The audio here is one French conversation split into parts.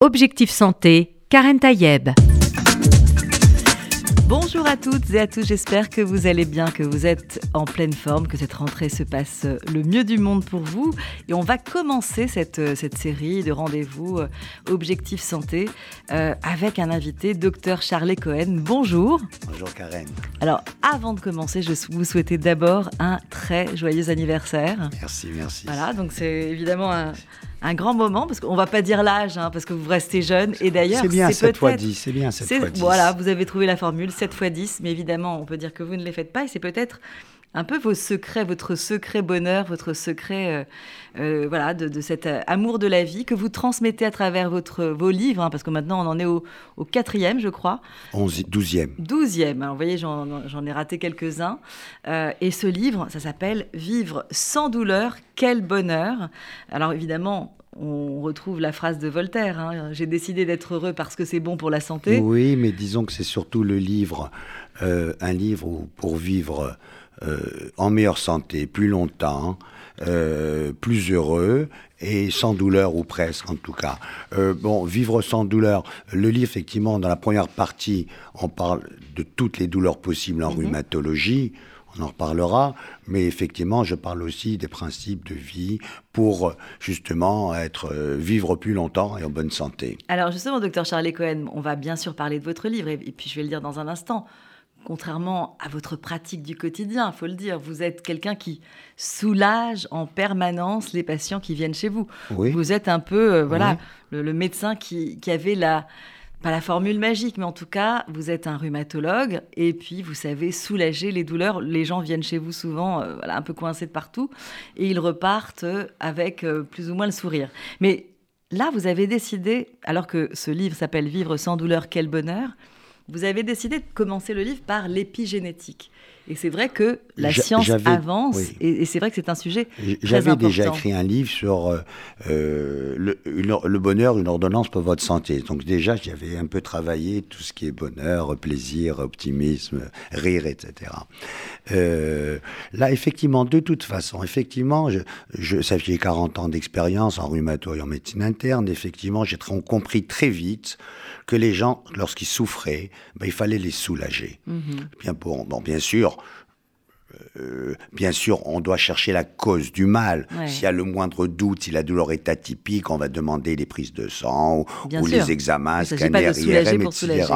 Objectif Santé, Karen Tayeb. Bonjour à toutes et à tous, j'espère que vous allez bien, que vous êtes en pleine forme, que cette rentrée se passe le mieux du monde pour vous. Et on va commencer cette, cette série de rendez-vous euh, Objectif Santé euh, avec un invité, docteur Charlie Cohen. Bonjour. Bonjour Karen. Alors avant de commencer, je vous souhaitais d'abord un très joyeux anniversaire. Merci, merci. Voilà, donc c'est évidemment un, un grand moment, parce qu'on va pas dire l'âge, hein, parce que vous restez jeune. Et d'ailleurs, c'est bien 7 fois 10, c'est bien 7 fois 10. Voilà, vous avez trouvé la formule 7 fois 10, mais évidemment, on peut dire que vous ne les faites pas, et c'est peut-être un peu vos secrets, votre secret bonheur, votre secret euh, euh, voilà, de, cet euh, amour de la vie que vous transmettez à travers votre, vos livres, hein, parce que maintenant on en est au, quatrième, je crois. douzième. Douzième, alors vous voyez, j'en ai raté quelques-uns. et ce livre, ça s'appelle Vivre sans douleur, quel bonheur. Alors évidemment, on retrouve la phrase de Voltaire, hein, j'ai décidé d'être heureux parce que c'est bon pour la santé. Oui, mais disons que c'est surtout le livre, un livre pour vivre euh, en meilleure santé plus longtemps, euh, plus heureux et sans douleur ou presque en tout cas. Euh, bon, vivre sans douleur. Le livre, effectivement, dans la première partie, on parle de toutes les douleurs possibles en mhm. rhumatologie. On en reparlera, mais effectivement, je parle aussi des principes de vie pour justement être vivre plus longtemps et en bonne santé. Alors justement, docteur Charlie Cohen, on va bien sûr parler de votre livre et puis je vais le dire dans un instant contrairement à votre pratique du quotidien, il faut le dire, vous êtes quelqu'un qui soulage en permanence les patients qui viennent chez vous. Vous êtes un peu, euh, voilà, le, médecin qui, avait la, pas la formule magique, mais en tout cas, vous êtes un rhumatologue et puis vous savez soulager les douleurs. Les gens viennent chez vous souvent, euh, voilà, un peu coincés de partout, et ils repartent avec euh, plus ou moins le sourire. Mais là, vous avez décidé, alors que ce livre s'appelle Vivre sans douleur, quel bonheur, vous avez décidé de commencer le livre par l'épigénétique. Et c'est vrai que la science avance, et, c'est vrai que c'est un sujet J'avais déjà écrit un livre sur euh, euh, le, bonheur, une ordonnance pour votre santé. Donc déjà, j'avais un peu travaillé tout ce qui est bonheur, plaisir, optimisme, rire, etc. Euh, là, effectivement, de toute façon, effectivement, je, je, ça fait 40 ans d'expérience en rhumato et en médecine interne. Effectivement, j'ai compris très vite que les gens, lorsqu'ils souffraient, ben, il fallait les soulager. Mhm. Bien, bon, bon, bien sûr, euh, bien sûr, on doit chercher la cause du mal. S'il y a le moindre doute, si la douleur est atypique, on va demander les prises de sang ou, les examens, scanner, IRM, etc.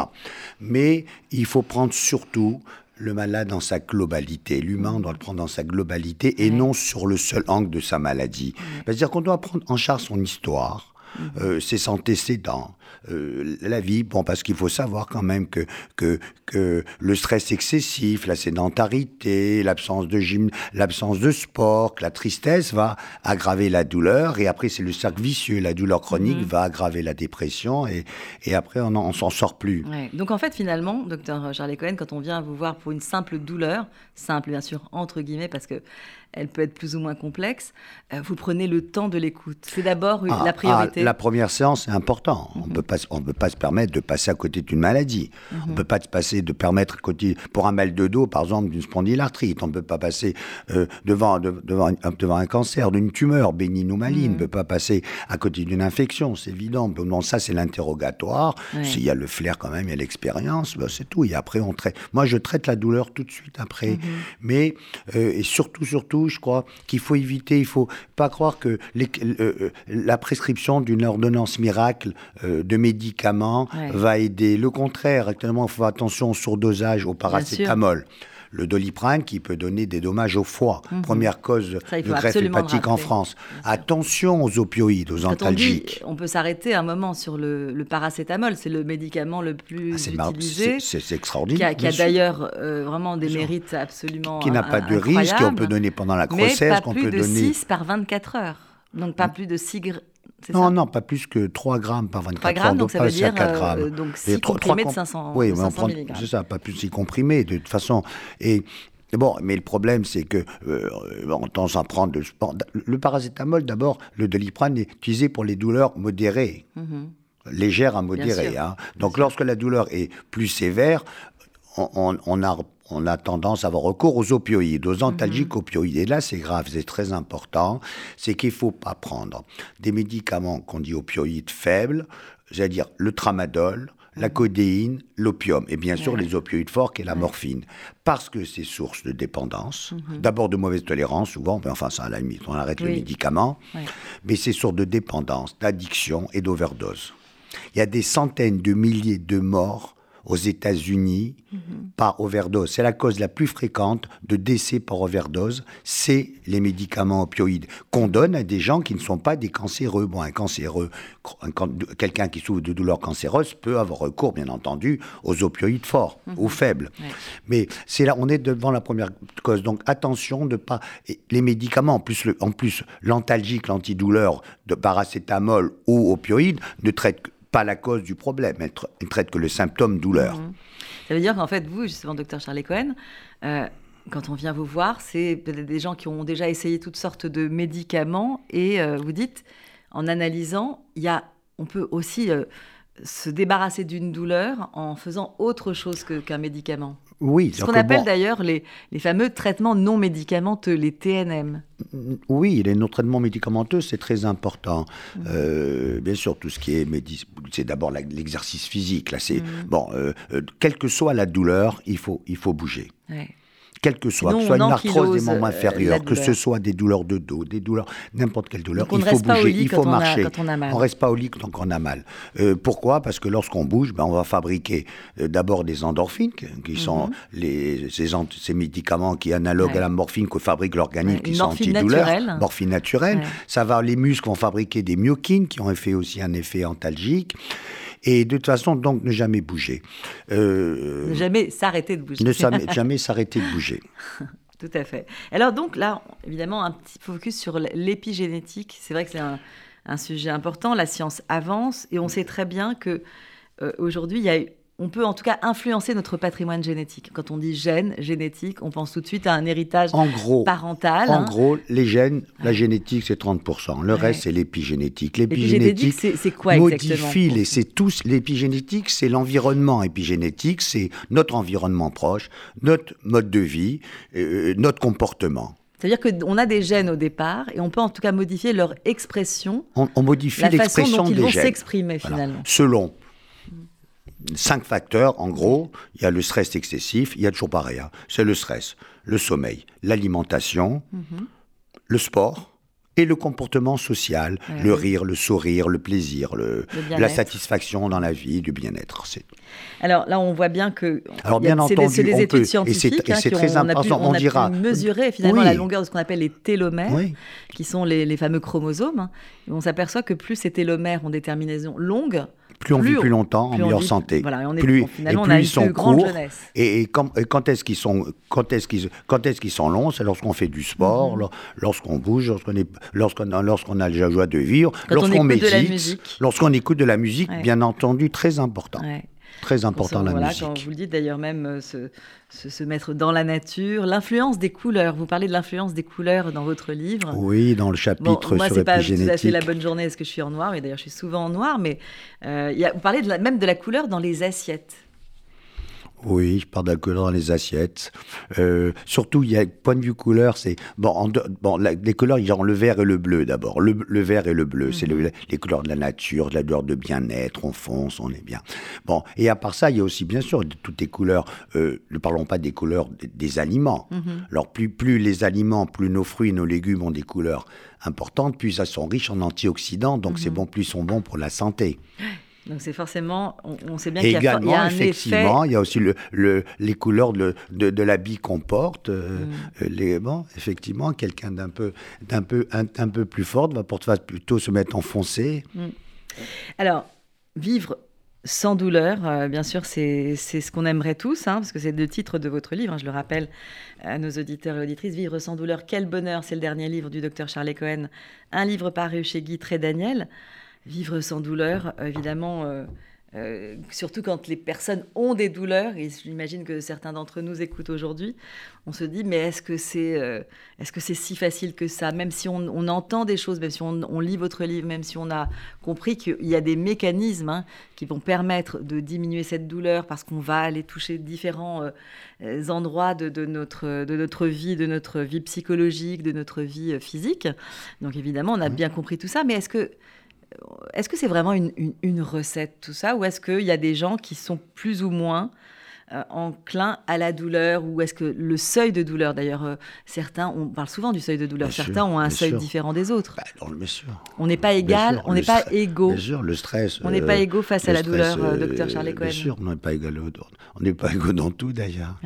Mais il faut prendre surtout le malade dans sa globalité. L'humain, doit le prendre dans sa globalité et non sur le seul angle de sa maladie. C'est-à-dire qu'on doit prendre en charge son histoire, euh, ses antécédents, euh, la vie. Bon, parce qu'il faut savoir quand même que, que, que le stress excessif, la sédentarité, l'absence de gym, l'absence de sport, que la tristesse va aggraver la douleur. Et après, c'est le cercle vicieux. La douleur chronique mhm. va aggraver la dépression. Et, et après, on, on s'en sort plus. Donc, en fait, finalement, docteur Charlie Cohen, quand on vient vous voir pour une simple douleur, simple bien sûr, entre guillemets, parce que elle peut être plus ou moins complexe, euh, vous prenez le temps de l'écoute. C'est d'abord ah, la priorité. Ah, la première séance, c'est important. On mhm. Peut on ne peut pas se permettre de passer à côté d'une maladie. On ne mhm. peut pas se passer de permettre, pour un mal de dos, par exemple, d'une spondylarthrite. On ne peut pas passer euh, devant, devant, devant, un cancer, d'une tumeur, bénigne ou maligne. On ne mhm. peut pas passer à côté d'une infection, c'est évident. Bon, ça, c'est l'interrogatoire. S'il y a le flair quand même, il y a l'expérience, ben, c'est tout. Et après, on traite. Moi, je traite la douleur tout de suite après. Mhm. Mais, euh, et surtout, surtout, je crois qu'il faut éviter, il faut pas croire que euh, la prescription d'une ordonnance miracle de médicament va aider. Le contraire, actuellement, il faut faire attention au surdosage, au paracétamol. Le doliprane qui peut donner des dommages au foie, mhm. première cause de greffe hépatique en France. Attention aux opioïdes, aux antalgiques. On, peut s'arrêter un moment sur le, paracétamol, c'est le médicament le plus ah, utilisé. C'est extraordinaire. Qui a, d'ailleurs euh, vraiment des mérites absolument Qui n'a pas de risque, qu'on peut donner pendant la grossesse, qu'on peut donner. 6 par 24 heures. Donc pas plus de 6 non, non, pas plus que 3 grammes par 24 3 grammes, donc ça veut dire 4 grammes. Euh, donc 6 comprimés de 500, oui, 500 mg. C'est ça, pas plus 6 comprimés, de toute façon. Et Bon, mais le problème, c'est que euh, on tend à prendre le, le paracétamol. D'abord, le doliprane est utilisé pour les douleurs modérées, mm-hmm. légères à modérées. Hein. Donc, lorsque la douleur est plus sévère, on, on, a on a tendance à avoir recours aux opioïdes, aux antalgiques mhm. opioïdes. Et là, c'est grave, c'est très important. C'est qu'il ne faut pas prendre des médicaments qu'on dit opioïdes faibles, c'est-à-dire le tramadol, la codéine, l'opium et bien sûr les opioïdes forts et la morphine. Parce que c'est source de dépendance, mhm. d'abord de mauvaise tolérance souvent, mais enfin ça à la limite, on arrête les médicaments, mais c'est source de dépendance, d'addiction et d'overdose. Il y a des centaines de milliers de morts aux États-Unis mhm. par overdose. C'est la cause la plus fréquente de décès par overdose, c'est les médicaments opioïdes qu'on donne à des gens qui ne sont pas des cancéreux. Bon, un cancéreux, quelqu'un qui souffre de douleurs cancéreuses peut avoir recours, bien entendu, aux opioïdes forts mhm. ou faibles. Mais c'est là, on est devant la première cause. Donc attention de pas les médicaments, en plus, le, en plus l'antalgique, l'antidouleur de paracétamol ou opioïdes ne traitent pas la cause du problème, elle, ne traite que le symptôme douleur. Mhm. Ça veut dire qu'en fait, vous, justement, docteur Charlie Cohen, euh, quand on vient vous voir, c'est des gens qui ont déjà essayé toutes sortes de médicaments et euh, vous dites, en analysant, y a, on peut aussi euh, se débarrasser d'une douleur en faisant autre chose qu'un médicament. Oui. Ce qu'on appelle d'ailleurs les, les, fameux traitements non médicamenteux, les TNM. Oui, les non-traitements médicamenteux, c'est très important. Mmh. Euh, bien sûr, tout ce qui est c'est d'abord l'exercice physique. Là, c'est mmh. bon, euh, euh, quelle que soit la douleur, il faut, il faut bouger quel que soit, que ce soit une arthrose des membres euh, inférieurs, que ce soit des douleurs de dos, des douleurs, n'importe quelle douleur, il faut bouger, il faut marcher. on ne reste pas au lit quand on a mal. Euh, pourquoi? Parce que lorsqu'on bouge, ben, on va fabriquer euh, d'abord des endorphines, qui sont mhm. les, ces, médicaments qui analogues à la morphine que fabrique l'organisme, qui sont antidouleurs, morphine naturelle. Ça va, les muscles vont fabriquer des myokines, qui ont fait aussi un effet antalgique. Et de toute façon, donc, ne jamais bouger. Euh, ne jamais s'arrêter de bouger. Ne jamais s'arrêter de bouger. Tout à fait. Alors donc là, évidemment, un petit focus sur l'épigénétique. C'est vrai que c'est un, sujet important. La science avance et on sait très bien que euh, aujourd'hui, il y a on peut en tout cas influencer notre patrimoine génétique. Quand on dit gène, génétique, on pense tout de suite à un héritage parental. En hein. gros, les gènes, la génétique, c'est 30%. Le reste, c'est l'épigénétique. L'épigénétique, c'est quoi modifie c'est tous l'épigénétique, c'est l'environnement épigénétique, c'est notre environnement proche, notre mode de vie, euh, notre comportement. C'est-à-dire qu'on a des gènes au départ et on peut en tout cas modifier leur expression. On, modifie l'expression des gènes. ils vont s'exprimer finalement. Selon cinq facteurs, en gros. Il y a le stress excessif, il y a toujours pareil. Hein. C'est le stress, le sommeil, l'alimentation, mhm. le sport et le comportement social, le rire, le sourire, le plaisir, le, la satisfaction dans la vie, du bien-être. Alors là, on voit bien que Alors bien entendu, c'est des, études scientifiques et c'est hein, très important. On, a dira mesurer finalement la longueur de ce qu'on appelle les télomères, qui sont les, fameux chromosomes. Hein. Et on s'aperçoit que plus ces télomères ont des terminaisons longues, plus on vit plus longtemps, en meilleure santé. Voilà, on est, plus, finalement, et plus on a ils sont courts. Et, quand, est-ce qu'ils sont, quand est-ce qu'ils, quand est-ce qu'ils sont longs? C'est lorsqu'on fait du sport, mhm. lorsqu'on bouge, lorsqu'on est, lorsqu'on, lorsqu'on a la joie de vivre, lorsqu'on médite, lorsqu'on écoute de la musique, bien entendu, très important. Très important la musique. Quand vous le dites d'ailleurs même euh, se, se, mettre dans la nature, l'influence des couleurs. Vous parlez de l'influence des couleurs dans votre livre. Oui, dans le chapitre bon, moi, c'est pas tout à fait la bonne journée. Est-ce que je suis en noir Mais d'ailleurs, je suis souvent en noir. Mais euh, y a, vous parlez de même de la couleur dans les assiettes. Oui, je parle de la couleur dans les assiettes. Euh, surtout, il y a point de vue couleur, c'est bon, bon les couleurs, il y a le vert et le bleu d'abord. Le, vert et le bleu, c'est mhm. les couleurs de la nature, de la douleur de bien-être. On fonce, on est bien. Bon, et à part ça, il y a aussi bien sûr toutes les couleurs. Euh, ne parlons pas des couleurs des, aliments. Mhm. Alors plus plus les aliments, plus nos fruits, nos légumes ont des couleurs importantes, plus ils sont riches en antioxydants, donc c'est mhm. bon, plus ils sont bons pour la santé. Donc c'est forcément, on, sait bien qu'il y, a, il y a un effectivement, il y a aussi le, les couleurs de, de, l'habit qu'on porte. Euh, mm. les, bon, effectivement, quelqu'un d'un peu, d'un peu, un, peu plus fort va, plutôt se mettre enfoncé. Mm. Alors, vivre sans douleur, euh, bien sûr, c'est ce qu'on aimerait tous, hein, parce que c'est le titre de votre livre, hein, je le rappelle à nos auditeurs et auditrices. Vivre sans douleur, quel bonheur, c'est le dernier livre du docteur Charles Cohen, un livre paru chez Guy Trédaniel vivre sans douleur, évidemment, euh, euh, surtout quand les personnes ont des douleurs, et j'imagine que certains d'entre nous écoutent aujourd'hui, on se dit, mais est-ce que c'est euh, est-ce que c'est si facile que ça? Même si on, entend des choses, même si on, lit votre livre, même si on a compris qu'il y a des mécanismes hein, qui vont permettre de diminuer cette douleur parce qu'on va aller toucher différents endroits de, de, notre, de notre vie, de notre vie psychologique, de notre vie physique. Donc évidemment, on a mmh. bien compris tout ça, mais est-ce que est-ce que c'est vraiment une, recette tout ça ou est-ce qu'il y a des gens qui sont plus ou moins enclin à la douleur ou est-ce que le seuil de douleur, d'ailleurs, euh, certains, on parle souvent du seuil de douleur, certains ont un seuil différent des autres. Bah, le, bien On n'est pas égal, on n'est pas égaux. Bien sûr, le stress. On n'est pas euh, égaux face à la douleur, docteur Charles Cohen. Bien sûr, on n'est pas égaux. On n'est pas égaux dans tout d'ailleurs.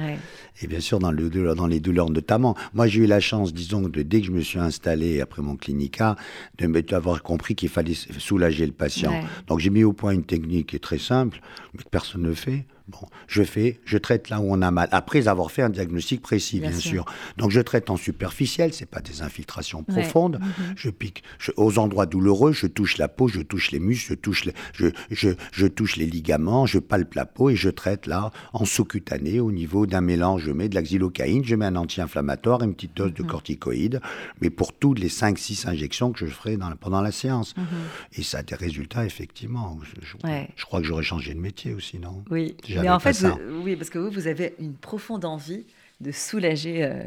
Et bien sûr, dans, le, dans les douleurs notamment. Moi, j'ai eu la chance, disons, de dès que je me suis installé après mon clinica, d'avoir compris qu'il fallait soulager le patient. Donc j'ai mis au point une technique qui est très simple, mais que personne ne fait Bon, je fais, je traite là où on a mal, après avoir fait un diagnostic précis, bien, sûr. Donc je traite en superficiel, c'est pas des infiltrations profondes. Mhm. Je pique aux endroits douloureux, je touche la peau, je touche les muscles, je touche les, je, je, je touche les ligaments, je palpe la peau et je traite là en sous-cutané au niveau d'un mélange. Je mets de la xylocaïne, je mets un anti-inflammatoire, une petite dose de mhm. corticoïdes, mais pour toutes les 5-6 injections que je ferai dans, pendant la séance. Mhm. Et ça a des résultats, effectivement. Je, je crois que j'aurais changé de métier aussi, non? Oui. Mais en fait, oui, parce que vous, vous avez une profonde envie de soulager euh,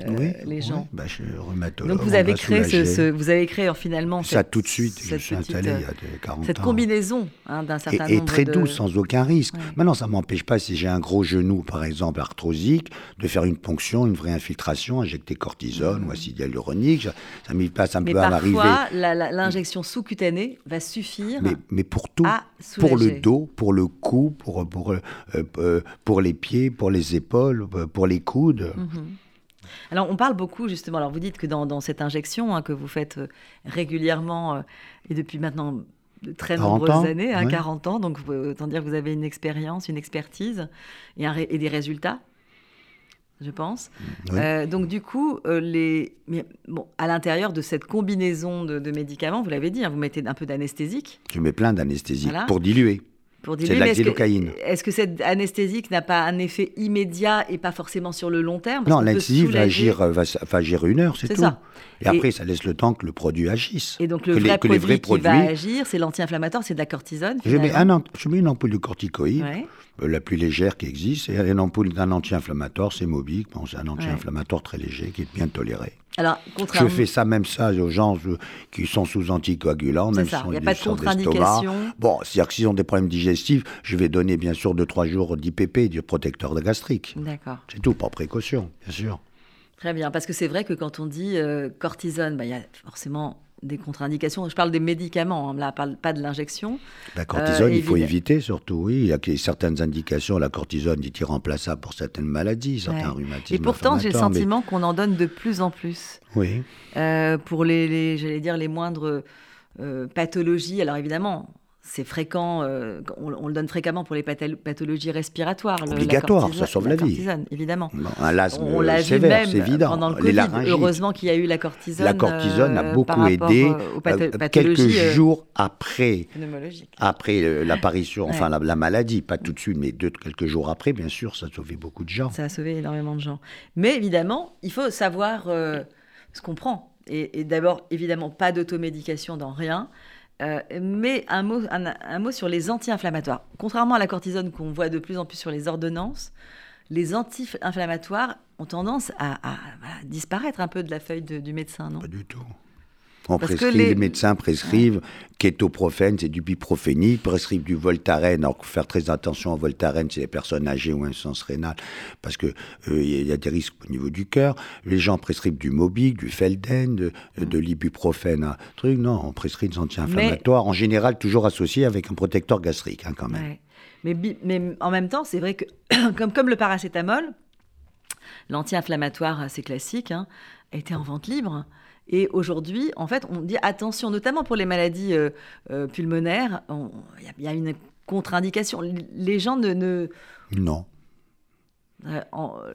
les gens. Oui, bah, je. Donc vous avez créé ce, vous avez créé finalement ça tout de suite. je suis installé il y a 40 cette combinaison hein, d'un certain et, nombre et très doux, sans aucun risque. Maintenant, ça m'empêche pas si j'ai un gros genou, par exemple arthrosique, de faire une ponction, une vraie infiltration, injecter cortisone mmh. ou acide hyaluronique. Ça, ça, pas, ça mais peut m'arriver. Parfois, l'injection sous-cutanée va suffire. Mais, mais pour tout, pour le dos, pour le cou, pour pour, euh, euh, pour les pieds, pour les épaules, pour les coudes. Mhm. Alors, on parle beaucoup, justement. Alors, vous dites que dans, cette injection hein, que vous faites euh, régulièrement euh, et depuis maintenant de très nombreuses années, 40 hein, ans, donc autant dire que vous avez une expérience, une expertise et, et des résultats je pense. Euh, donc du coup, les... Mais, bon, à l'intérieur de cette combinaison de, médicaments, vous l'avez dit, hein, vous mettez un peu d'anesthésique. Je mets plein d'anesthésique pour diluer. C'est de la xylocaïne. Est-ce que, cette anesthésique n'a pas un effet immédiat et pas forcément sur le long terme? Non, l'anesthésique va agir, va, agir une heure, c'est tout. Ça. Et, après, ça laisse le temps que le produit agisse. Et donc le vrai produit qui va agir, c'est l'anti-inflammatoire, c'est de la cortisone je mets, un, je mets, une ampoule de corticoïde, euh, la plus légère qui existe, et une ampoule d'un anti-inflammatoire, c'est Mobic, bon, c'est un anti-inflammatoire très léger qui est bien toléré. Alors, Je fais ça même ça aux gens qui sont sous anticoagulants, même Il n'y a pas de contre-indication. Bon, c'est-à-dire que s'ils ont des problèmes digestifs, je vais donner bien sûr 2-3 jours d'IPP, du protecteur de gastrique. D'accord. C'est tout, par précaution, bien sûr. Très bien, parce que c'est vrai que quand on dit euh, cortisone, bah, il y a forcément des contre-indications. Je parle des médicaments, hein, là, pas de l'injection. La cortisone, il faut éviter surtout, oui. Il y a certaines indications. La cortisone est irremplaçable pour certaines maladies, certains rhumatismes. Et pourtant, j'ai le sentiment qu'on en donne de plus en plus. Oui. Euh, pour les, j'allais dire, les moindres euh, pathologies. Alors évidemment, c'est fréquent, euh, on, le donne fréquemment pour les pathologies respiratoires. Obligatoire, ça sauve la, la vie. évidemment. un asthme on l'a sévère, c'est évident. Pendant le Covid, heureusement qu'il y a eu la cortisone. La cortisone a euh, beaucoup aidé. Euh, quelques jours après, après l'apparition, enfin la, maladie, pas tout de suite, mais deux, quelques jours après, bien sûr, ça a sauvé beaucoup de gens. Ça a sauvé énormément de gens. Mais évidemment, il faut savoir ce qu'on prend. Et, et d'abord, évidemment, pas d'automédication dans rien. Euh, mais un mot, un, mot sur les anti-inflammatoires. Contrairement à la cortisone qu'on voit de plus en plus sur les ordonnances, les anti-inflammatoires ont tendance à, disparaître un peu de la feuille du médecin, non? Pas du tout. On prescrit, les... médecins prescrivent kétoprophène, c'est du biprophénite, prescrivent du voltaren. Alors, faire très attention au voltaren, c'est les personnes âgées ou insuffisance rénale, parce que euh, il y a des risques au niveau du cœur. Les gens prescrivent du Mobic, du Felden, de, de l'ibuprofène, truc. Non, on prescrit des anti-inflammatoires, en général toujours associés avec un protecteur gastrique, hein, quand même. Mais, mais, en même temps, c'est vrai que, comme, comme le paracétamol, l'anti-inflammatoire assez classique, hein, était en vente libre. Et aujourd'hui, en fait, on dit attention, notamment pour les maladies euh, euh, pulmonaires, il y, a une contre-indication. Les gens ne... Non. Euh,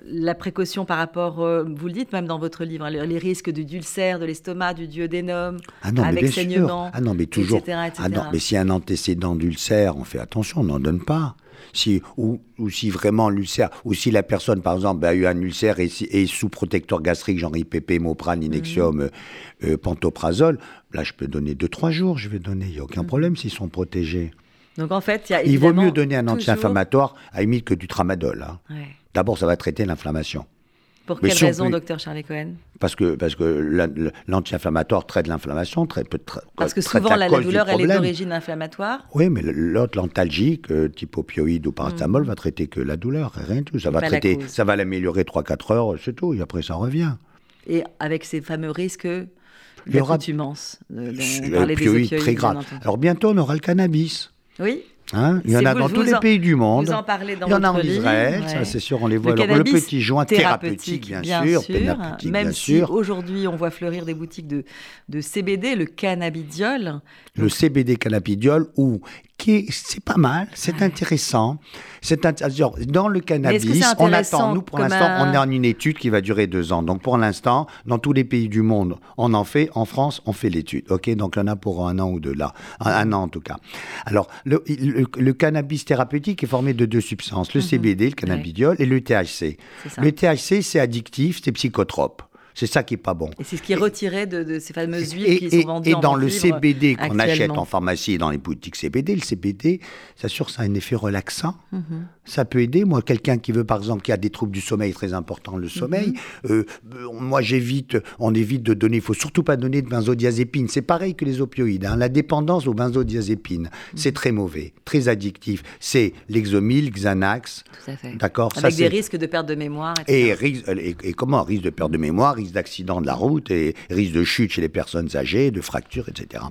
la précaution par rapport, vous le dites même dans votre livre, hein, les, risques de d'ulcère de l'estomac, du duodénum, ah non, avec saignement, ah non, mais toujours. Ah non, mais si un antécédent d'ulcère, on fait attention, on n'en donne pas si, ou, si vraiment l'ulcère, ou si la personne, par exemple, a eu un ulcère et est sous protecteur gastrique, genre IPP, Moprane, mhm. Inexium, euh, euh, Pantoprazole, là, je peux donner 2-3 jours, je vais donner, il n'y a aucun mhm. problème s'ils sont protégés. Donc en fait, il vaut mieux donner un anti-inflammatoire à limite que du tramadol. Hein. D'abord, ça va traiter l'inflammation. Pour quelle raison, docteur Charlie Cohen? Parce que, parce que l'anti-inflammatoire traite l'inflammation, très peu Parce que souvent, la, douleur, elle est d'origine inflammatoire Oui, mais l'autre, l'antalgique, euh, type opioïde ou paracétamol, mm. va traiter que la douleur, rien du tout. Ça va, traiter, ça va l'améliorer 3-4 heures, c'est tout, et après ça revient. Et avec ces fameux risques d'accoutumance, opioïdes très grave. Alors bientôt, on aura le cannabis. Oui. Hein il y en a dans tous les pays du monde. Vous en parlez dans Il y en a en Israël, c'est sûr, on les voit. Le, le petit joint thérapeutique, bien, sûr, même si aujourd'hui on voit fleurir des boutiques de, de CBD, le cannabidiol. Le CBD cannabidiol, ou qui c'est pas mal, c'est intéressant. C'est dans le cannabis, on attend. Nous, pour l'instant, on est en une étude qui va durer deux ans. Donc, pour l'instant, dans tous les pays du monde, on en fait. En France, on fait l'étude. Ok, donc en a pour un an ou deux là, un, an en tout cas. Alors, le, le, cannabis thérapeutique est formé de deux substances le mhm. CBD, le cannabidiol, et le THC. Le THC, c'est addictif, c'est psychotrope. C'est ça qui est pas bon. Et c'est ce qui est retiré de, ces fameuses huiles qui sont vendues Et dans le CBD qu'on achète en pharmacie et dans les boutiques CBD, le CBD, ça sûr, ça a un effet relaxant. Mhm. Ça peut aider. Moi, quelqu'un qui veut, par exemple, qui a des troubles du sommeil très importants, le sommeil, mhm. euh, moi, j'évite, on évite de donner, il faut surtout pas donner de benzodiazépine. C'est pareil que les opioïdes. Hein. La dépendance aux benzodiazépines, mhm. c'est très mauvais, très addictif. C'est l'exomil, Xanax. Tout à fait. D'accord? Avec des risques de perte de mémoire. Et, et, et, comment? Risque de perte de mémoire, risque d'accident de la route et risque de chute chez les personnes âgées, de fractures, etc.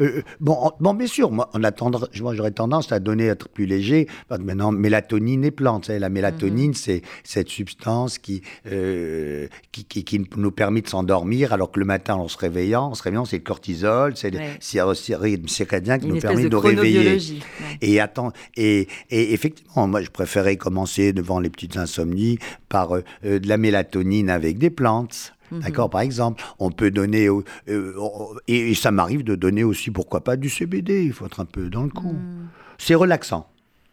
Euh, euh, bon, bon, bien sûr, moi, on moi j'aurais tendance à donner, à être plus léger. Maintenant, mélatonine et plante. La mélatonine, mhm. c'est cette substance euh, qui, qui, qui, nous permet de s'endormir, alors que le matin, en se réveillant, en se réveillant, c'est le cortisol, c'est le rythme circadien qui nous permet de, nous réveiller. Et, attends, et, et, effectivement, moi, je préférais commencer devant les petites insomnies par de la mélatonine avec des plantes. Mhm. D'accord Par exemple, on peut donner, euh, et, ça m'arrive de donner aussi, pourquoi pas, du CBD, il faut être un peu dans le coup. Mhm. C'est relaxant.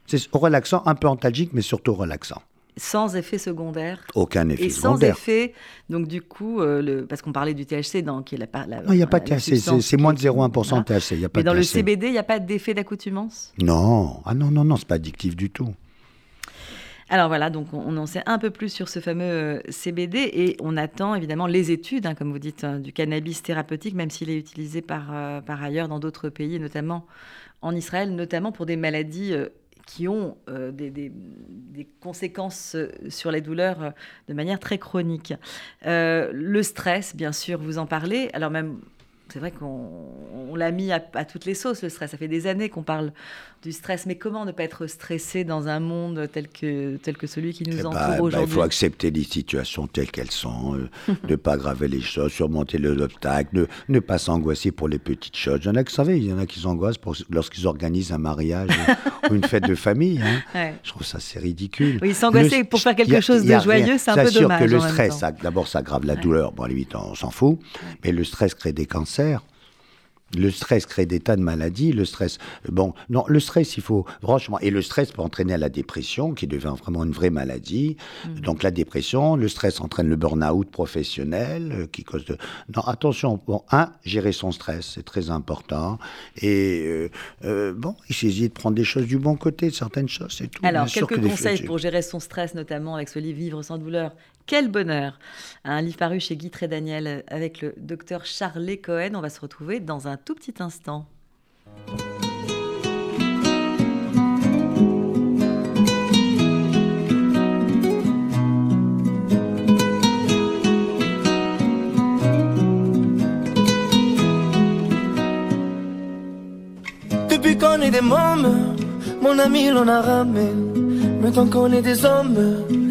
C'est relaxant, un peu antalgique, mais surtout relaxant. Sans effet secondaire. Aucun effet et secondaire. sans effet, donc du coup, euh, le, parce qu'on parlait du THC, dans, qui est la, la Non, il n'y a pas de THC, c'est moins de 0,1% de THC. Y a pas mais dans le CBD, il n'y a pas d'effet d'accoutumance? Non, ah non, non, non, c'est pas addictif du tout. Alors voilà, donc on, en sait un peu plus sur ce fameux euh, CBD et on attend évidemment les études, hein, comme vous dites, hein, du cannabis thérapeutique, même s'il est utilisé par, euh, par ailleurs dans d'autres pays, notamment en Israël, notamment pour des maladies euh, qui ont des, des, conséquences sur les douleurs de manière très chronique. le stress, bien sûr, vous en parlez. Alors même c'est vrai qu'on l'a mis à, toutes les sauces, le stress. Ça fait des années qu'on parle du stress. Mais comment ne pas être stressé dans un monde tel que, tel que celui qui nous eh entoure bah, bah, aujourd'hui Il faut accepter les situations telles qu'elles sont, euh, ne pas graver les choses, surmonter les obstacles, ne, pas s'angoisser pour les petites choses. Il y en a qui, savez, il y en a qui s'angoissent lorsqu'ils organisent un mariage ou une fête de famille. Hein. Je trouve ça c'est ridicule. Oui, s'angoisser pour faire quelque chose de joyeux, c'est un peu dommage. que le stress, d'abord, ça aggrave la douleur. Bon, à limite, on s'en fout. Mais le stress crée des cancers le stress crée des tas de maladies. Le stress, bon, non, le stress, il faut franchement, et le stress peut entraîner à la dépression, qui devient vraiment une vraie maladie. Mm. Donc la dépression, le stress entraîne le burn-out professionnel, euh, qui cause de. Non, attention. Bon, un, gérer son stress, c'est très important. Et euh, euh, bon, il s'agit de prendre des choses du bon côté, certaines choses, c'est tout. Alors, quelques conseils pour gérer son stress, notamment avec ce livre Vivre sans douleur quel bonheur Un livre paru chez Guy Trédaniel avec le docteur Charles Cohen. On va se retrouver dans un tout petit instant. Depuis qu'on est des mômes, mon ami l'on a ramé. Maintenant qu'on est des hommes,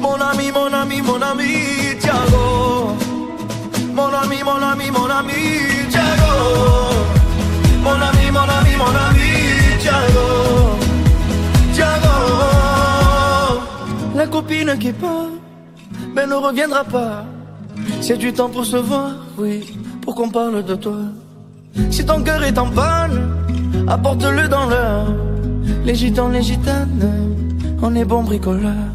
Mon ami, mon ami, mon ami, Tiago. Mon ami, mon ami, mon ami, Tiago. Mon ami, mon ami, mon ami, Tiago. Tiago. La copine qui part, mais ne reviendra pas. C'est du temps pour se voir, oui, pour qu'on parle de toi. Si ton cœur est en panne, apporte-le dans l'heure. Les gitans, les gitanes, on est bon bricoleur.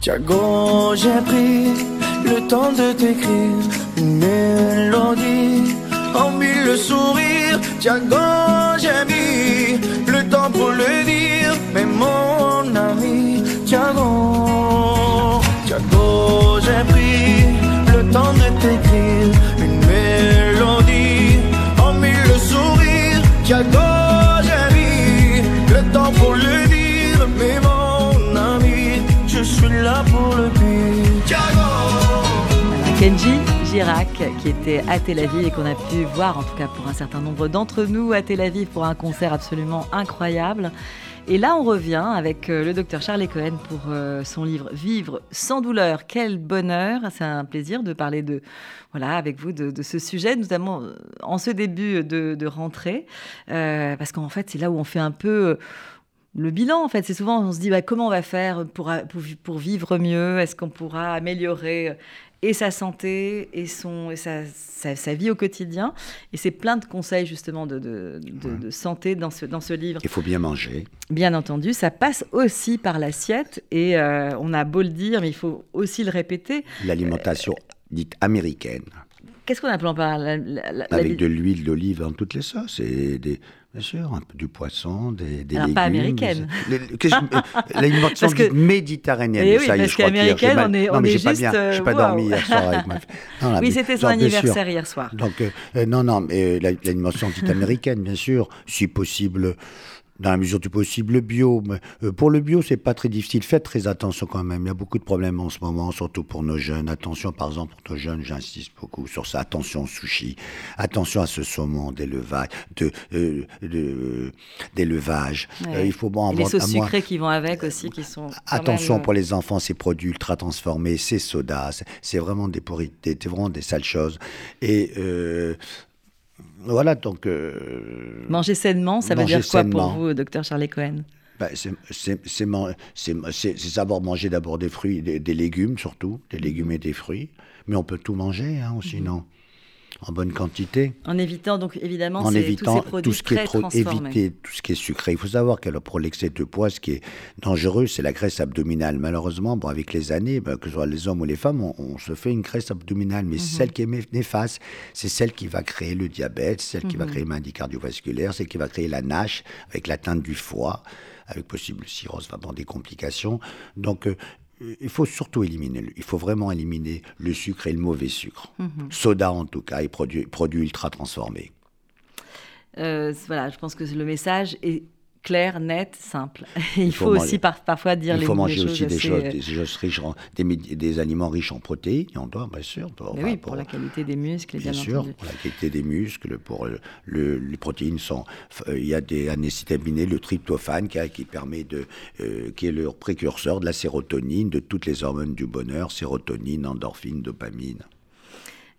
Tiago, j'ai pris le temps de t'écrire une mélodie en mille sourires. Tiago, j'ai mis le temps pour le dire, mais mon ami, Tiago, Tiago, Qui était à Tel Aviv et qu'on a pu voir, en tout cas pour un certain nombre d'entre nous, à Tel Aviv pour un concert absolument incroyable. Et là, on revient avec euh, le docteur Charles Cohen pour euh, son livre Vivre sans douleur, quel bonheur. C'est un plaisir de parler de, voilà, avec vous de, ce sujet, notamment euh, en ce début de, rentrée, parce qu'en fait, c'est là où on fait un peu le bilan, en fait, c'est souvent, on se dit bah, comment on va faire pour, pour vivre mieux? Est-ce qu'on pourra améliorer et sa santé et, son, et sa, sa, sa, vie au quotidien. Et c'est plein de conseils justement de, de, de, ouais. de, santé dans ce, dans ce livre. Il faut bien manger. Bien entendu, ça passe aussi par l'assiette et euh, on a beau le dire, mais il faut aussi le répéter. L'alimentation euh, dite américaine. Qu'est-ce qu'on appelle par la, la, la, Avec de l'huile d'olive dans toutes les sauces et des, Bien sûr, un peu du poisson, des, des Alors, légumes. pas américaine. L'alimentation que... méditerranéenne, eh oui, ça y est, parce je qu'américaine, on est, non, on mais est juste... pas bien, j'ai pas wow. dormi hier soir avec ma fille. Non, oui, c'était son anniversaire hier soir. Donc, euh, non, non, mais l'alimentation dite américaine, bien sûr, si possible dans la mesure du possible, bio. Mais, euh, pour le bio, c'est pas très difficile. Faites très attention quand même. Il y a beaucoup de problèmes en ce moment, surtout pour nos jeunes. Attention, par exemple, pour nos jeunes, j'insiste beaucoup sur ça. Attention au sushi. Attention à ce saumon d'élevage, de, euh, de, d'élevage. Ouais. Euh, il faut bon avoir. Les sauces sucrées qui vont avec aussi, qui sont. Attention même... pour les enfants, ces produits ultra transformés, ces sodas, c'est vraiment des pourrités, c'est vraiment des sales choses. Et euh, voilà, donc. Euh, manger sainement, ça veut dire quoi sainement. pour vous, docteur Charlie Cohen ben, c'est savoir manger d'abord des fruits, des, des, légumes surtout, des légumes et des fruits. Mais on peut tout manger, hein, sinon. -hmm en bonne quantité. En évitant donc évidemment en évitant tous ces tout ce qui est trop éviter tout ce qui est sucré. Il faut savoir que pour l'excès de poids, ce qui est dangereux, c'est la graisse abdominale. Malheureusement, bon, avec les années, ben, que ce soit les hommes ou les femmes, on, on se fait une graisse abdominale, mais mm -hmm. celle qui est néfaste, c'est celle qui va créer le diabète, celle qui mm -hmm. va créer une maladie cardiovasculaire, celle qui va créer la NASH avec l'atteinte du foie, avec possible cirrhose, vraiment des complications. Donc euh, il faut surtout éliminer, il faut vraiment éliminer le sucre et le mauvais sucre. -hmm. Soda en tout cas, et produits, produits ultra transformés. Euh, voilà, je pense que le message est clair, net, simple. il, il, faut, faut aussi par, parfois dire il les, faut manger aussi des choses, des, choses riches en, des, des, aliments riches en protéines, on doit, bien sûr. Pour, oui, pour, pour, la qualité des muscles, bien, bien sûr, entendu. pour la qualité des muscles, pour le, le, les protéines sont, euh, il y a des anécitabinés, le tryptophane qui, a, qui permet de, euh, qui est le précurseur de la sérotonine, de toutes les hormones du bonheur, sérotonine, endorphine, dopamine.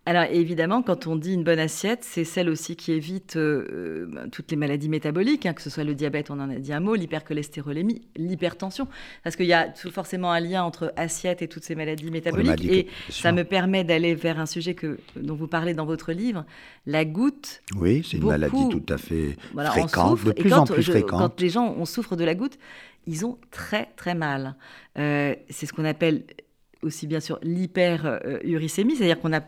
Alors évidemment, quand on dit une bonne assiette, c'est celle aussi qui évite euh, toutes les maladies métaboliques, hein, que ce soit le diabète, on en a dit un mot, l'hypercholestérolémie, l'hypertension, parce qu'il y a tout forcément un lien entre assiette et toutes ces maladies métaboliques. Et ça me permet d'aller vers un sujet que, dont vous parlez dans votre livre, la goutte. Oui, c'est une beaucoup, maladie tout à fait voilà, fréquente, de plus quand, en plus je, fréquente. Quand les gens on souffre de la goutte, ils ont très très mal. Euh, c'est ce qu'on appelle aussi bien sûr l'hyperuricémie, c'est-à-dire qu'on a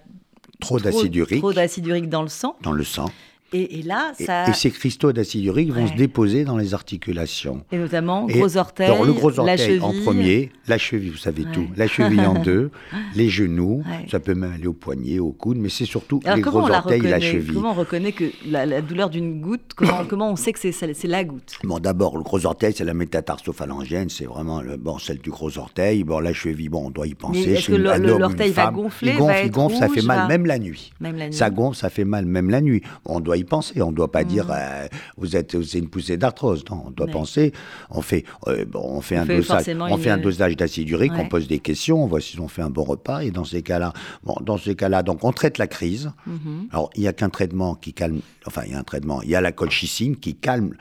trop d'acide urique. Trop d'acide urique dans le sang. Dans le sang. Et, là, ça... et, ces cristaux d'acide urique vont se déposer dans les articulations. Et notamment, gros orteil, alors, le gros orteil en premier, la cheville, vous savez tout, la cheville en deux, les genoux, ça peut même aller au poignet, au coude, mais c'est surtout les gros orteils et la cheville. Comment on reconnaît que la, douleur d'une goutte, comment, comment, on sait que c'est la goutte? Bon, d'abord, le gros orteil, c'est la métatarsophallangène, c'est vraiment le, bon, celle du gros orteil. Bon, la cheville, bon, on doit y penser. Est-ce que l'orteil va gonfler Il gonfle, il gonfle, ça fait mal, même la nuit. Même la nuit. Ça gonfle, ça fait mal, même la nuit. On doit y penser, on ne doit pas dire mm. euh, vous êtes c'est une poussée d'arthrose. Non, on doit penser. On fait euh, on fait un dosage, on fait un dosage d'acide urique, on pose des questions, on voit si on fait un bon repas et dans ces cas-là, bon, dans ces cas-là, donc on traite la crise. Mm-hmm. Alors il n'y a qu'un traitement qui calme. Enfin il y a un traitement. Il y a la colchicine qui calme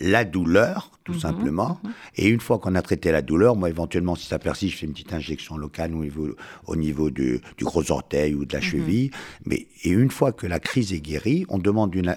la douleur tout mhm, simplement. Mhm. Et une fois qu'on a traité la douleur, moi, éventuellement, si ça persiste, je fais une petite injection locale au niveau, au niveau du, gros orteil ou de la mhm. cheville. Mais, et une fois que la crise est guérie, on, demande une,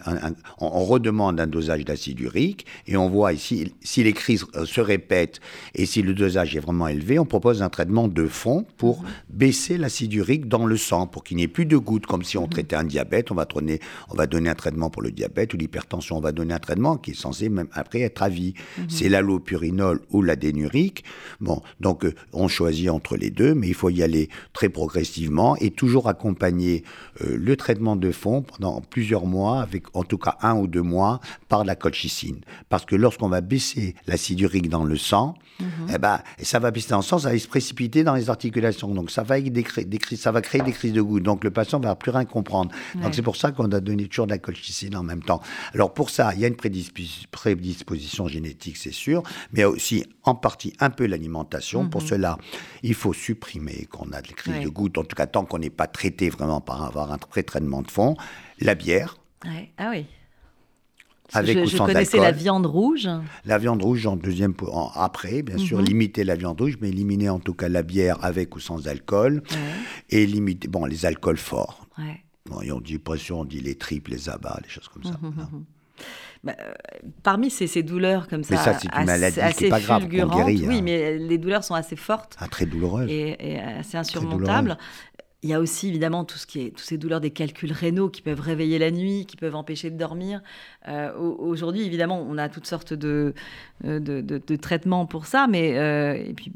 on, redemande un dosage d'acide urique et on voit ici, si les crises euh, se répètent et si le dosage est vraiment élevé, on propose un traitement de fond pour baisser l'acide urique dans le sang, pour qu'il n'y ait plus de gouttes, comme si on traitait un diabète. On va, donner, on va donner un traitement pour le diabète ou l'hypertension. On va donner un traitement qui est censé même après être à vie. Mhm. c'est l'allopurinol ou la dénurique. Bon, donc euh, on choisit entre les deux, mais il faut y aller très progressivement et toujours accompagner euh, le traitement de fond pendant plusieurs mois, avec en tout cas un ou deux mois, par la colchicine. Parce que lorsqu'on va baisser l'acide urique dans le sang, mhm. eh ben, ça va baisser dans le sang, ça va se précipiter dans les articulations. Donc ça va, des, ça va créer des crises de goutte. Donc le patient va plus rien comprendre. Donc c'est pour ça qu'on a donné toujours de la colchicine en même temps. Alors pour ça, il y a une prédisposition génétique c'est sûr, mais aussi en partie un peu l'alimentation. Pour mhm. cela, il faut supprimer qu'on a des crises de gouttes, en tout cas tant qu'on n'est pas traité vraiment par avoir un pré-traitement de fond, la bière. Ah oui. Avec je, ou sans je connaissais la viande rouge. La viande rouge en deuxième, après, bien sûr, mhm. limiter la viande rouge, mais éliminer en tout cas la bière avec ou sans alcool, et limiter, bon, les alcools forts. Bon, on dit pression, on dit les tripes, les abats, les choses comme ça. Mhm, bah, parmi ces, douleurs comme ça, mais ça c'est une maladie qui pas grave, oui, hein. mais les douleurs sont assez fortes, ah, très douloureuses, et, assez insurmontables. Il y a aussi évidemment tout ce qui est, toutes ces douleurs des calculs rénaux qui peuvent réveiller la nuit, qui peuvent empêcher de dormir. Euh, aujourd'hui, évidemment, on a toutes sortes de, de, de, traitements pour ça, mais euh, et puis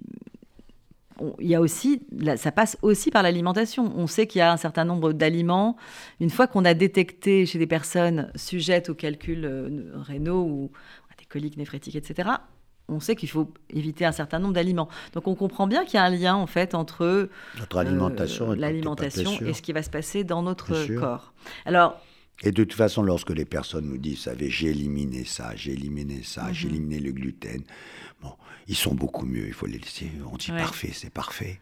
il y a aussi, ça passe aussi par l'alimentation. On sait qu'il y a un certain nombre d'aliments. Une fois qu'on a détecté chez des personnes sujettes aux calculs euh, rénaux ou à des coliques néphrétiques, etc., on sait qu'il faut éviter un certain nombre d'aliments. Donc on comprend bien qu'il y a un lien en fait entre notre alimentation, l'alimentation et ce qui va se passer dans notre corps. Alors et de toute façon, lorsque les personnes nous disent, savez, j'ai éliminé ça, j'ai éliminé ça, j'ai mhm. éliminé le gluten, bon, ils sont beaucoup mieux, il faut les laisser. On dit parfait, c'est parfait.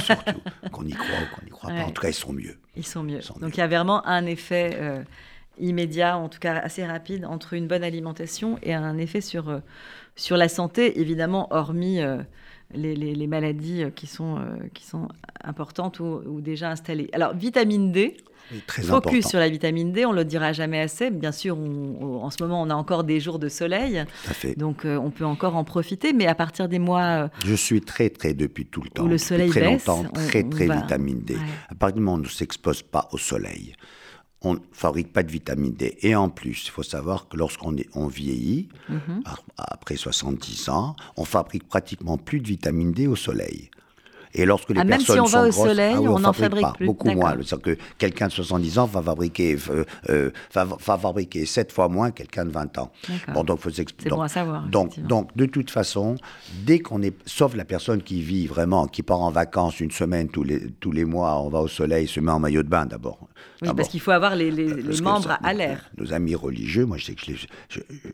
surtout qu'on y croit ou qu'on n'y croit pas. En tout cas, ils sont mieux. Ils sont mieux. Donc il y a vraiment un effet euh, immédiat, en tout cas assez rapide, entre une bonne alimentation et un effet sur, euh, sur la santé, évidemment, hormis euh, les, les, maladies qui sont, qui sont importantes ou, ou déjà installées. Alors, vitamine D. Focus sur la vitamine D, on le dira jamais assez. Bien sûr, en ce moment, on a encore des jours de soleil, donc euh, on peut encore en profiter. Mais à partir des mois, euh, je suis très très depuis tout le temps, le soleil très longtemps, très très vitamine D. À partir du moment où on ne s'expose pas au soleil, on ne fabrique pas de vitamine D. Et en plus, il faut savoir que lorsqu'on on vieillit, mhm. après 70 ans, on fabrique pratiquement plus de vitamine D au soleil. Et lorsque les ah, personnes même si on va au soleil, ah on n'en fabrique, pas, plus. Beaucoup moins. C'est-à-dire que quelqu'un de 70 ans va fabriquer, euh, euh, va, fabriquer 7 fois moins quelqu'un de 20 ans. Bon, donc faut C'est bon à savoir. Donc, donc, de toute façon, dès qu'on est, sauf la personne qui vit vraiment, qui part en vacances une semaine tous les, tous les mois, on va au soleil, se met en maillot de bain d'abord. Oui, parce qu'il faut avoir les, les, membres à l'air. Nos amis religieux, moi je sais que je les,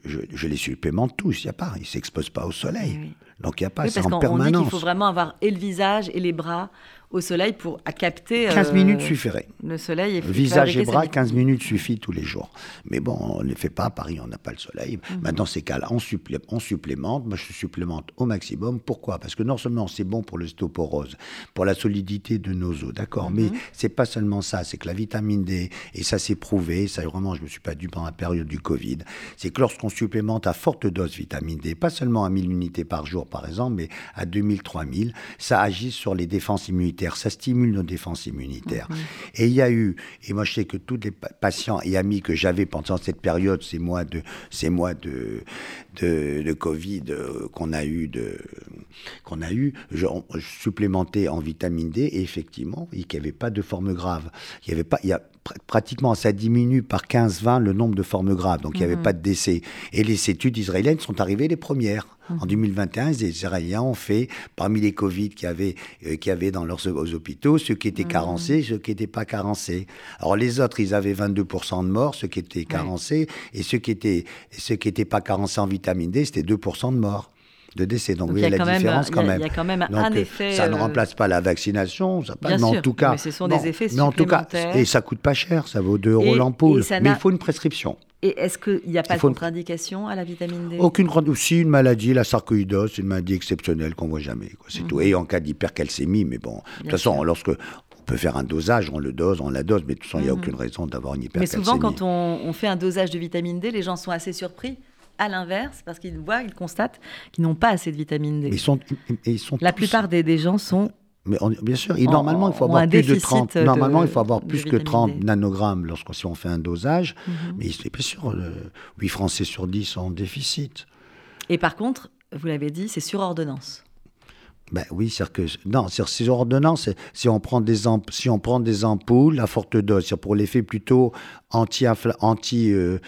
je, je, les supplémente tous, il n'y a pas, ils ne s'exposent pas au soleil. Oui, donc il n'y a pas, oui, c'est en permanence. On dit qu'il faut vraiment avoir et le visage et les bras au soleil pour à capter. 15 euh, minutes suffirait. Le soleil. Visage et bras, 15 minutes suffit tous les jours. Mais bon, on ne les fait pas à Paris, on n'a pas le soleil. Mhm. dans ces cas-là, on, on, supplémente. Moi, je supplémente au maximum. Pourquoi? Parce que non seulement c'est bon pour l'ostéoporose, pour la solidité de nos os, d'accord Mais mhm. c'est pas seulement ça, c'est que la vitamine D, et ça s'est prouvé, ça vraiment, je ne me suis pas dû pendant la période du Covid, c'est que lorsqu'on supplémente à forte dose vitamine D, pas seulement à 1000 unités par jour par exemple, mais à 2000, 3000, ça agit sur les défenses immunitaires immunitaire, ça stimule nos défenses immunitaires. Mhm. Et il y a eu, et moi je sais que tous les patients et amis que j'avais pendant cette période, ces mois de, ces mois de, de, Covid euh, qu'on a eu, de, qu'on a eu, je, supplémenté en vitamine D, et effectivement, il n'y avait pas de forme grave. Il y avait pas, il y a pratiquement, ça diminue par 15-20 le nombre de formes graves, donc il n'y avait mhm. pas de décès. Et les études israéliennes sont arrivées les premières. En 2021, mhm. les Israéliens ont fait, parmi les Covid qu'il y avait, euh, dans leurs hôpitaux, ceux qui étaient mhm. carencés, ceux qui n'étaient pas carencés. Alors les autres, ils avaient 22% de morts, ceux qui étaient carencés, et ceux qui n'étaient pas carencés en vitamine D, c'était 2% de morts de décès. Donc, vous voyez la différence quand même. Il y a quand même un euh, effet. Ça ne euh, remplace pas la vaccination, ça Bien mais en tout cas. Mais ce sont des effets mais en tout cas, et ça coûte pas cher, ça vaut 2 euros l'ampoule. Mais il faut une prescription. Et est-ce qu'il n'y a pas de contre-indication à la vitamine D? Aucune aussi une maladie, la sarcoïdose, une maladie exceptionnelle qu'on voit jamais. C'est tout. Mhm. Et en cas d'hypercalcémie, mais bon, de toute façon, lorsque on peut faire un dosage, on le dose, on la dose, mais de toute façon, il n'y a mhm. aucune raison d'avoir une hypercalcémie. Mais souvent, quand on, on, fait un dosage de vitamine D, les gens sont assez surpris à l'inverse, parce qu'ils voient, ils constatent qu'ils n'ont pas assez de vitamine D. ils sont, ils sont La plupart des, gens sont mais bien sûr, normalement, il faut avoir plus de 30. Normalement, il faut avoir plus que 30 nanogrammes lorsqu'on si on fait un dosage. Mhm. Mais c'est bien sûr, 8 Français sur 10 sont en déficit. Et par contre, vous l'avez dit, c'est sur ordonnance. Ben oui, c'est que non, ces ordonnances. Si on prend des si on prend des ampoules à forte dose, c'est pour l'effet plutôt anti anti euh,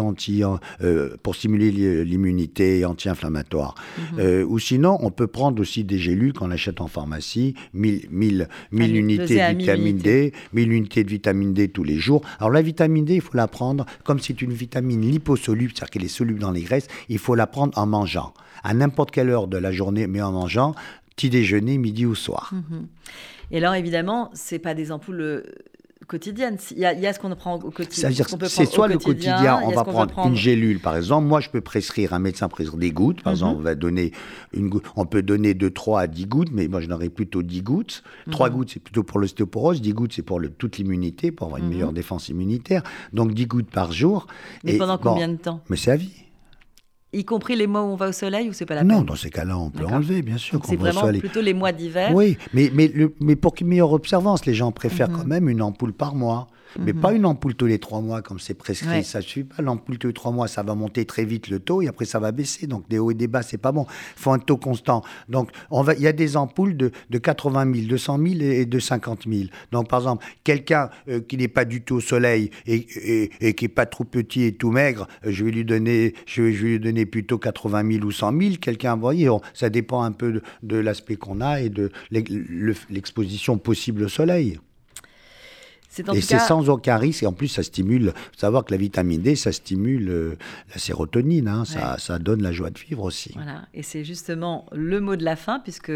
anti euh, pour stimuler l'immunité, anti-inflammatoire. Mhm. Euh, ou sinon, on peut prendre aussi des gélules qu'on achète en pharmacie, 1000 1000 1000 unités de vitamine D, 1000 unités de vitamine D tous les jours. Alors la vitamine D, il faut la prendre comme c'est une vitamine liposoluble, c'est-à-dire qu'elle est soluble dans les graisses. Il faut la prendre en mangeant à n'importe quelle heure de la journée, mais en mangeant, petit déjeuner, midi ou soir. Mhm. Et alors, évidemment, c'est pas des ampoules euh, quotidiennes. Il y, a, ce qu'on prend au quotidien. C'est soit le quotidien, on va prendre une gélule, par exemple. Moi, je peux prescrire, un médecin prescrire des gouttes. Par mhm. exemple, on, va donner une on peut donner de 3 à 10 gouttes, mais moi, je n'aurais plutôt 10 gouttes. 3 mhm. gouttes, c'est plutôt pour l'ostéoporose. 10 gouttes, c'est pour le, toute l'immunité, pour avoir une meilleure défense immunitaire. Donc, 10 gouttes par jour. Mais et, pendant combien de temps? Mais c'est à vie. Y compris les mois où on va au soleil ou c'est pas la peine Non, dans ces cas-là, on peut enlever, bien sûr. C'est vraiment plutôt les mois d'hiver. Oui, mais, mais, mais pour une meilleure observance, les gens préfèrent mhm. quand même une ampoule par mois. Mais mhm. pas une ampoule tous les trois mois comme c'est prescrit. Ça ne suffit pas. L'ampoule tous les trois mois, ça va monter très vite le taux et après ça va baisser. Donc des hauts et des bas, c'est pas bon. Il faut un taux constant. Donc on va, il y a des ampoules de, de 80 000, 200 000 et de 50 000. Donc par exemple, quelqu'un euh, qui n'est pas du tout au soleil et, et, qui est pas trop petit et tout maigre, euh, je vais lui donner, je vais, lui donner plutôt 80 000 ou 100 000. Quelqu'un, vous voyez, ça dépend un peu de, de l'aspect qu'on a et de l'exposition possible au soleil et c'est sans aucun risque. Et en plus, ça stimule. Faut savoir que la vitamine D, ça stimule euh, la sérotonine. Hein. ça, ça, donne la joie de vivre aussi. Voilà. Et c'est justement le mot de la fin, puisque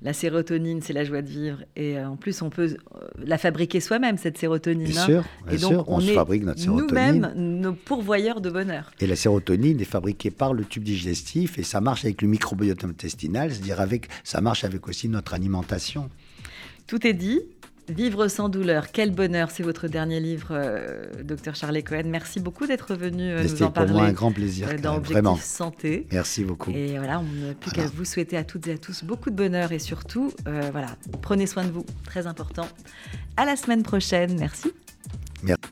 la sérotonine, c'est la joie de vivre. Et euh, en plus, on peut euh, la fabriquer soi-même, cette sérotonine. Bien hein. sûr, bien et donc, on, se fabrique notre sérotonine. Nous-mêmes, nos pourvoyeurs de bonheur. Et la sérotonine est fabriquée par le tube digestif et ça marche avec le microbiote intestinal, c'est-à-dire avec, ça marche avec aussi notre alimentation. Tout est dit. Vivre sans douleur, quel bonheur, c'est votre dernier livre, euh, docteur Charles Cohen. Merci beaucoup d'être venu euh, nous en parler. C'était pour moi un grand plaisir, euh, dans vraiment. Santé. Merci beaucoup. Et voilà, on n'a plus qu'à vous souhaiter à toutes et à tous beaucoup de bonheur et surtout, voilà, prenez soin de vous, très important. À la semaine prochaine, merci. Merci.